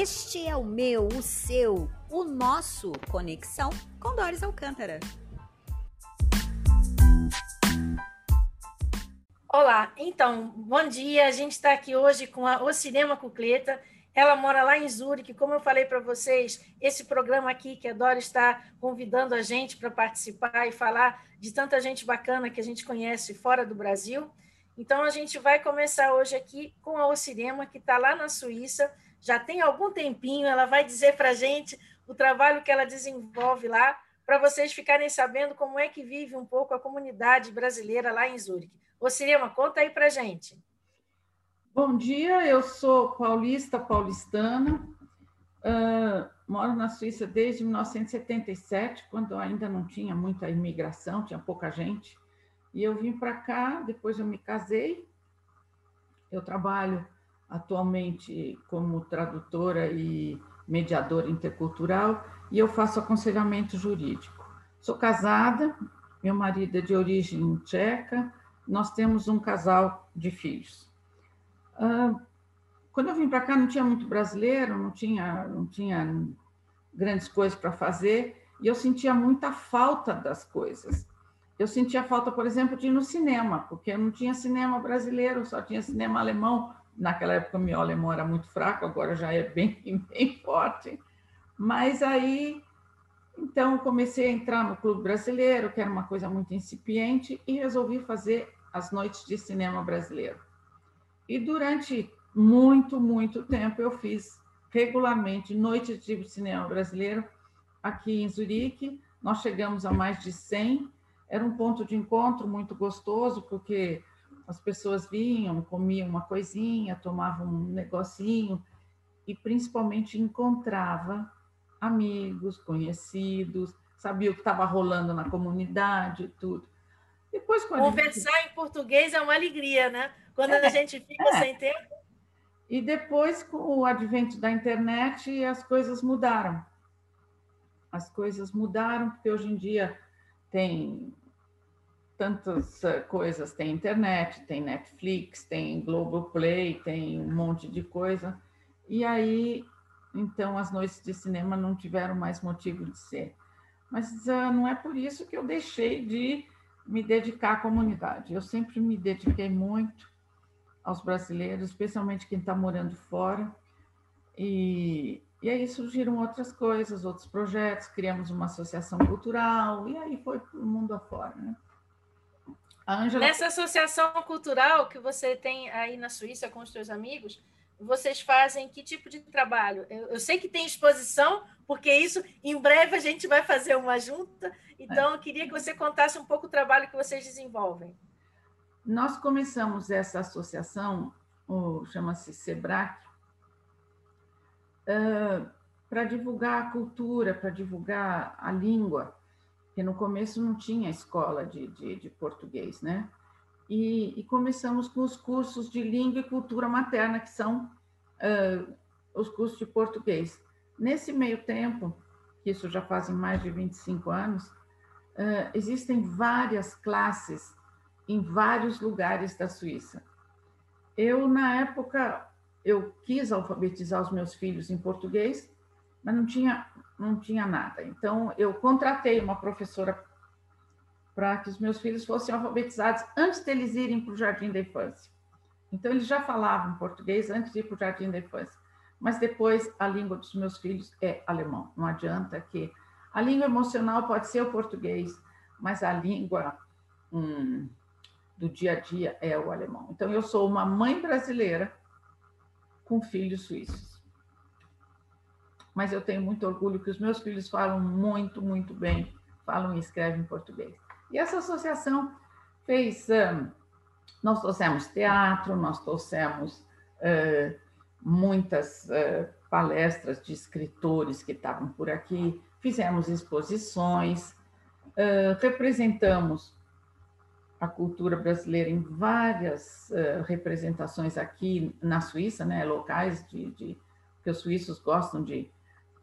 Este é o meu, o seu, o nosso Conexão com Doris Alcântara. Olá, então, bom dia. A gente está aqui hoje com a O Cinema Cucleta. Ela mora lá em Zurique. Como eu falei para vocês, esse programa aqui que a Doris está convidando a gente para participar e falar de tanta gente bacana que a gente conhece fora do Brasil. Então, a gente vai começar hoje aqui com a O Cinema, que está lá na Suíça já tem algum tempinho, ela vai dizer para a gente o trabalho que ela desenvolve lá, para vocês ficarem sabendo como é que vive um pouco a comunidade brasileira lá em Zurique. Ô, Cirema, conta aí para gente. Bom dia, eu sou paulista, paulistana, uh, moro na Suíça desde 1977, quando ainda não tinha muita imigração, tinha pouca gente, e eu vim para cá, depois eu me casei, eu trabalho atualmente como tradutora e mediadora intercultural e eu faço aconselhamento jurídico. Sou casada, meu marido é de origem tcheca, nós temos um casal de filhos. quando eu vim para cá não tinha muito brasileiro, não tinha, não tinha grandes coisas para fazer e eu sentia muita falta das coisas. Eu sentia falta, por exemplo, de ir no cinema, porque não tinha cinema brasileiro, só tinha cinema alemão naquela época meu alemão era muito fraco, agora já é bem, bem forte. Mas aí, então, comecei a entrar no Clube Brasileiro, que era uma coisa muito incipiente, e resolvi fazer as noites de cinema brasileiro. E durante muito, muito tempo eu fiz regularmente noites de cinema brasileiro aqui em Zurique. Nós chegamos a mais de 100. Era um ponto de encontro muito gostoso, porque as pessoas vinham, comiam uma coisinha, tomavam um negocinho e principalmente encontrava amigos, conhecidos, sabia o que estava rolando na comunidade, tudo. Depois conversar gente... em português é uma alegria, né? Quando é, a gente fica é. sem tempo. E depois, com o advento da internet, as coisas mudaram. As coisas mudaram, porque hoje em dia tem tantas eh, coisas, tem internet, tem Netflix, tem Globoplay, tem um monte de coisa. E aí, então, as noites de cinema não tiveram mais motivo de ser. Mas uh, não é por isso que eu deixei de me dedicar à comunidade. Eu sempre me dediquei muito aos brasileiros, especialmente quem está morando fora. E, e aí surgiram outras coisas, outros projetos, criamos uma associação cultural, e aí foi para o mundo afora. Né? Angela... Nessa associação cultural que você tem aí na Suíça com os seus amigos, vocês fazem que tipo de trabalho? Eu, eu, sei que tem exposição, porque isso em breve a gente vai fazer uma junta, então eu queria que você contasse um pouco o trabalho que vocês desenvolvem. Nós começamos essa associação, chama-se SEBRAC, para divulgar a cultura, para divulgar a língua porque no começo não tinha escola de, de, de português, né? E, e, começamos com os cursos de língua e cultura materna, que são uh, os cursos de português. Nesse meio tempo, que isso já fazem mais de 25 anos, uh, existem várias classes em vários lugares da Suíça. Eu, na época, eu quis alfabetizar os meus filhos em português, mas não tinha não tinha nada. Então, eu contratei uma professora para que os meus filhos fossem alfabetizados antes deles irem para o jardim da infância. Então, eles já falavam português antes de ir para o jardim da infância. Mas depois, a língua dos meus filhos é alemão. Não adianta que. A língua emocional pode ser o português, mas a língua hum, do dia a dia é o alemão. Então, eu sou uma mãe brasileira com filhos suíços mas eu tenho muito orgulho que os meus filhos falam muito, muito bem, falam e escrevem em português. E essa associação fez. nós trouxemos teatro, nós trouxemos uh, muitas uh, palestras de escritores que estavam por aqui, fizemos exposições, uh, representamos a cultura brasileira em várias representações aqui na Suíça, né, locais de, de que os suíços gostam de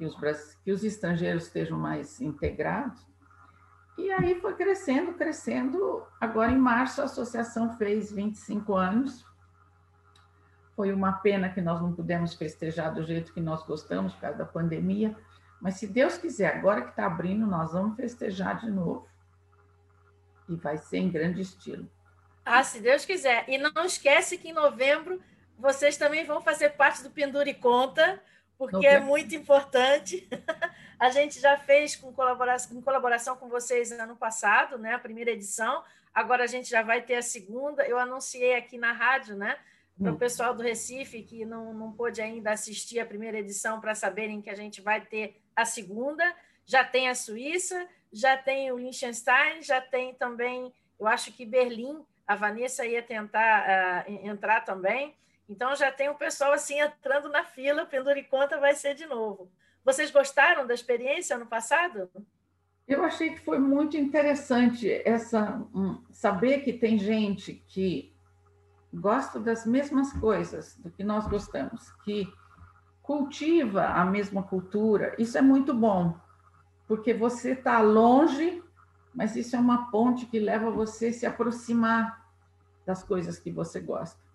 que os, que os estrangeiros estejam mais integrados. E aí foi crescendo, crescendo. Agora, em março, a associação fez 25 anos. Foi uma pena que nós não pudemos festejar do jeito que nós gostamos por causa da pandemia, mas se Deus quiser, agora que está abrindo, nós vamos festejar de novo. E vai ser em grande estilo. Ah, se Deus quiser. E não esquece que em novembro vocês também vão fazer parte do Pendura e Conta, porque é muito importante. A gente já fez com colaboração, em colaboração com vocês ano passado, né? A primeira edição. Agora a gente já vai ter a segunda. Eu anunciei aqui na rádio, né? Para o hum. pessoal do Recife que não, não pôde ainda assistir a primeira edição para saberem que a gente vai ter a segunda. Já tem a Suíça, já tem o Liechtenstein, já tem também, eu acho que Berlim a Vanessa ia tentar uh, entrar também. Então já tem o pessoal assim entrando na fila, pendura e conta vai ser de novo. Vocês gostaram da experiência ano passado? Eu achei que foi muito interessante essa um, saber que tem gente que gosta das mesmas coisas do que nós gostamos, que cultiva a mesma cultura. Isso é muito bom, porque você está longe, mas isso é uma ponte que leva você a se aproximar das coisas que você gosta.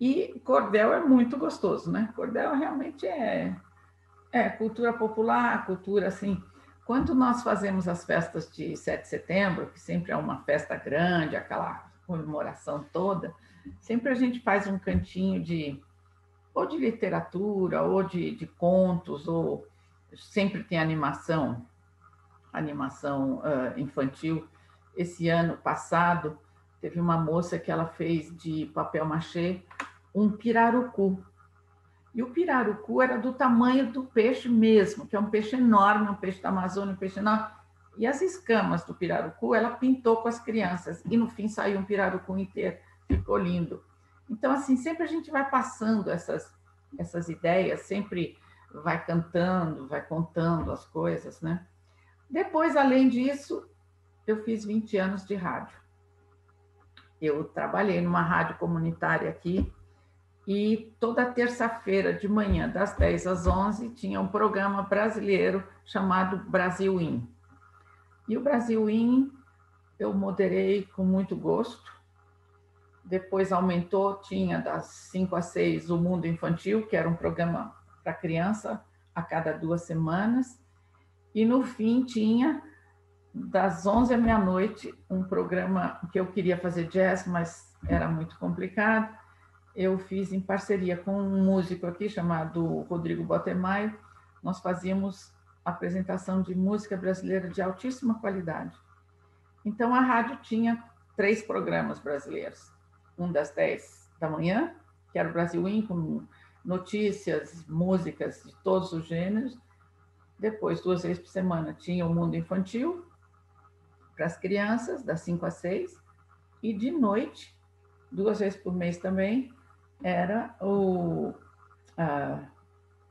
E cordel é muito gostoso, né? Cordel realmente é, é cultura popular, cultura assim. Quando nós fazemos as festas de 7 de setembro, que sempre é uma festa grande, aquela comemoração toda, sempre a gente faz um cantinho de ou de literatura, ou de, de contos, ou sempre tem animação, animação uh, infantil. Esse ano passado Teve uma moça que ela fez de papel machê um pirarucu. E o pirarucu era do tamanho do peixe mesmo, que é um peixe enorme, um peixe da Amazônia, um peixe enorme. E as escamas do pirarucu ela pintou com as crianças. E no fim saiu um pirarucu inteiro. Ficou lindo. Então, assim, sempre a gente vai passando essas, essas ideias, sempre vai cantando, vai contando as coisas, né? Depois, além disso, eu fiz 20 anos de rádio eu trabalhei numa rádio comunitária aqui e toda terça-feira de manhã, das 10 às 11, tinha um programa brasileiro chamado Brasil In. E o Brasil In eu moderei com muito gosto. Depois aumentou, tinha das 5 às 6 o Mundo Infantil, que era um programa para criança a cada duas semanas. E no fim tinha das 11 à meia-noite, um programa que eu queria fazer jazz, mas era muito complicado. Eu fiz em parceria com um músico aqui chamado Rodrigo Botemaio. Nós fazíamos apresentação de música brasileira de altíssima qualidade. Então a rádio tinha três programas brasileiros. Um das 10 da manhã, que era o Brasil In, com notícias, músicas de todos os gêneros. Depois, duas vezes por semana, tinha o Mundo Infantil, para as crianças, das 5 às 6, e de noite, duas vezes por mês também, era o,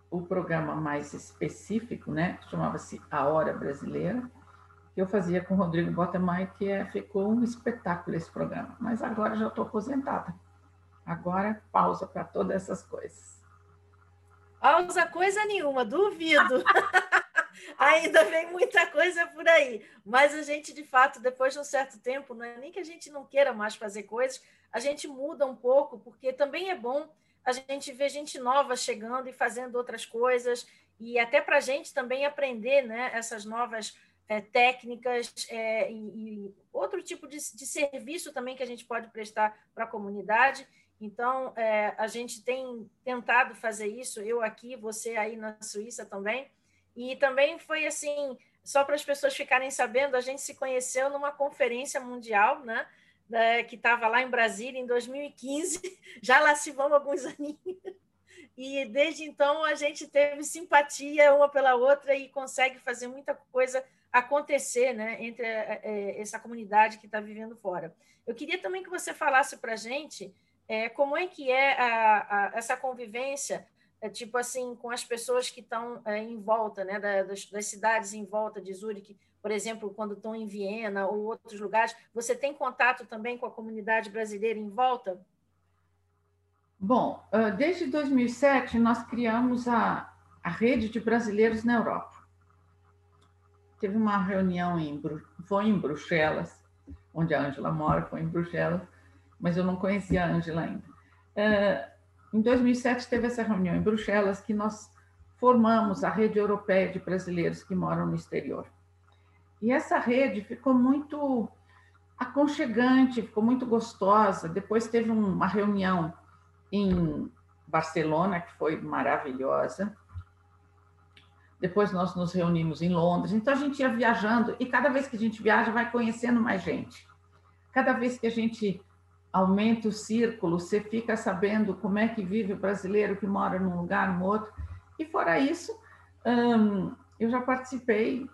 o programa mais específico, né? Chamava-se A Hora Brasileira, que eu fazia com o Rodrigo Botemai, que é, ficou um espetáculo esse programa. Mas agora já estou aposentada. Agora, pausa para todas essas coisas. Pausa coisa nenhuma, duvido. ainda vem muita coisa por aí. Mas a gente, de fato, depois de um certo tempo, não é nem que a gente não queira mais fazer coisas, a gente muda um pouco, porque também é bom a gente ver gente nova chegando e fazendo outras coisas, e até para a gente também aprender né, essas novas é, técnicas é, e, e, outro tipo de, de, serviço também que a gente pode prestar para a comunidade. Então, é, a gente tem tentado fazer isso, eu aqui, você aí na Suíça também, e também foi assim, só para as pessoas ficarem sabendo, a gente se conheceu numa conferência mundial, né? Que estava lá em Brasília em 2015, já lá se vão alguns aninhos. E desde então a gente teve simpatia uma pela outra e consegue fazer muita coisa acontecer né, entre é, essa comunidade que está vivendo fora. Eu queria também que você falasse para a gente é, como é que é a, a, essa convivência é, tipo assim, com as pessoas que estão é, em volta, né, das, das, cidades em volta de Zurique, por exemplo, quando estão em Viena ou outros lugares, você tem contato também com a comunidade brasileira em volta? Bom, desde 2007 nós criamos a, a rede de brasileiros na Europa. Teve uma reunião em foi em Bruxelas, onde a Ângela mora, foi em Bruxelas, mas eu não conhecia a Ângela ainda em 2007 teve essa reunião em Bruxelas que nós formamos a rede europeia de brasileiros que moram no exterior. E essa rede ficou muito aconchegante, ficou muito gostosa. Depois teve uma reunião em Barcelona, que foi maravilhosa. Depois nós nos reunimos em Londres. Então a gente ia viajando e cada vez que a gente viaja vai conhecendo mais gente. Cada vez que a gente aumenta o círculo, você fica sabendo como é que vive o brasileiro que mora num lugar, no outro. E fora isso, hum, eu já participei,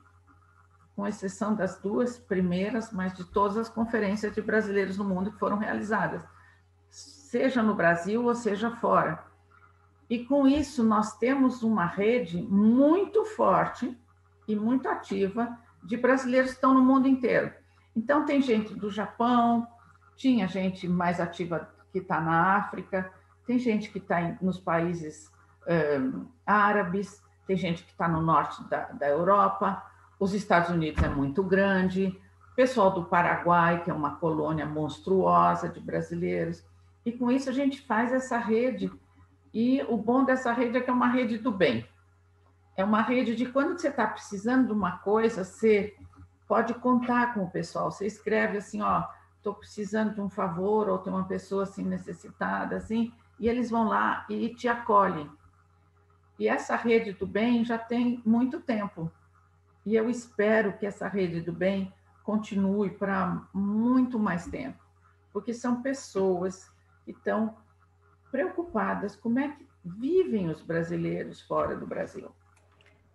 com exceção das duas primeiras, mas de todas as conferências de brasileiros no mundo que foram realizadas, seja no Brasil ou seja fora. E com isso, nós temos uma rede muito forte e muito ativa de brasileiros que estão no mundo inteiro. Então, tem gente do Japão, tinha gente mais ativa que está na África, tem gente que está nos países um, árabes, tem gente que está no norte da, da Europa, os Estados Unidos é muito grande, pessoal do Paraguai, que é uma colônia monstruosa de brasileiros, e com isso a gente faz essa rede, e o bom dessa rede é que é uma rede do bem. É uma rede de quando você está precisando de uma coisa, você pode contar com o pessoal. Você escreve assim, ó, estou precisando de um favor, ou tem uma pessoa assim necessitada, assim, e eles vão lá e te acolhem. E essa rede do bem já tem muito tempo. E eu espero que essa rede do bem continue para muito mais tempo, porque são pessoas que estão preocupadas como é que vivem os brasileiros fora do Brasil.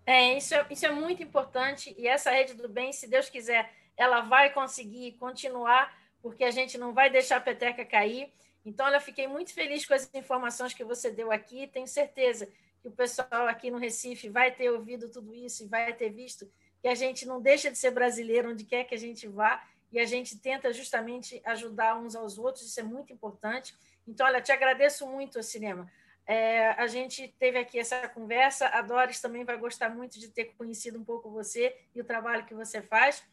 É, isso é, isso é muito importante e essa rede do bem, se Deus quiser, ela vai conseguir continuar porque a gente não vai deixar a peteca cair. Então, eu fiquei muito feliz com as informações que você deu aqui. Tenho certeza que o pessoal aqui no Recife vai ter ouvido tudo isso e vai ter visto que a gente não deixa de ser brasileiro onde quer que a gente vá e a gente tenta justamente ajudar uns aos outros. Isso é muito importante. Então, olha, te agradeço muito, Cinema. É, a gente teve aqui essa conversa. A Doris também vai gostar muito de ter conhecido um pouco você e o trabalho que você faz.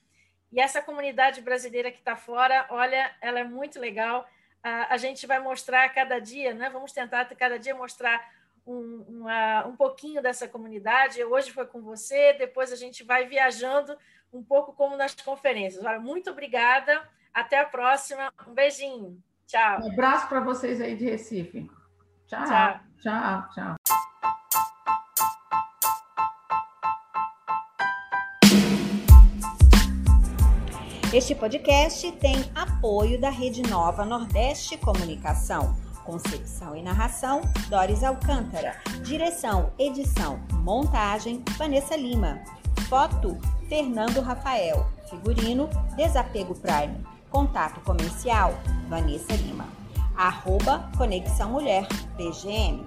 E essa comunidade brasileira que está fora, olha, ela é muito legal. A, gente vai mostrar cada dia, né? Vamos tentar cada dia mostrar um, uma, um pouquinho dessa comunidade. Hoje foi com você, depois a gente vai viajando um pouco como nas conferências. Olha, muito obrigada. Até a próxima. Um beijinho. Tchau. Um abraço para vocês aí de Recife. Tchau. Tchau, tchau. tchau. Este podcast tem apoio da Rede Nova Nordeste Comunicação. Concepção e narração, Doris Alcântara. Direção, edição, montagem, Vanessa Lima. Foto, Fernando Rafael. Figurino, Desapego Prime. Contato comercial, Vanessa Lima. Arroba Conexão Mulher, PGM.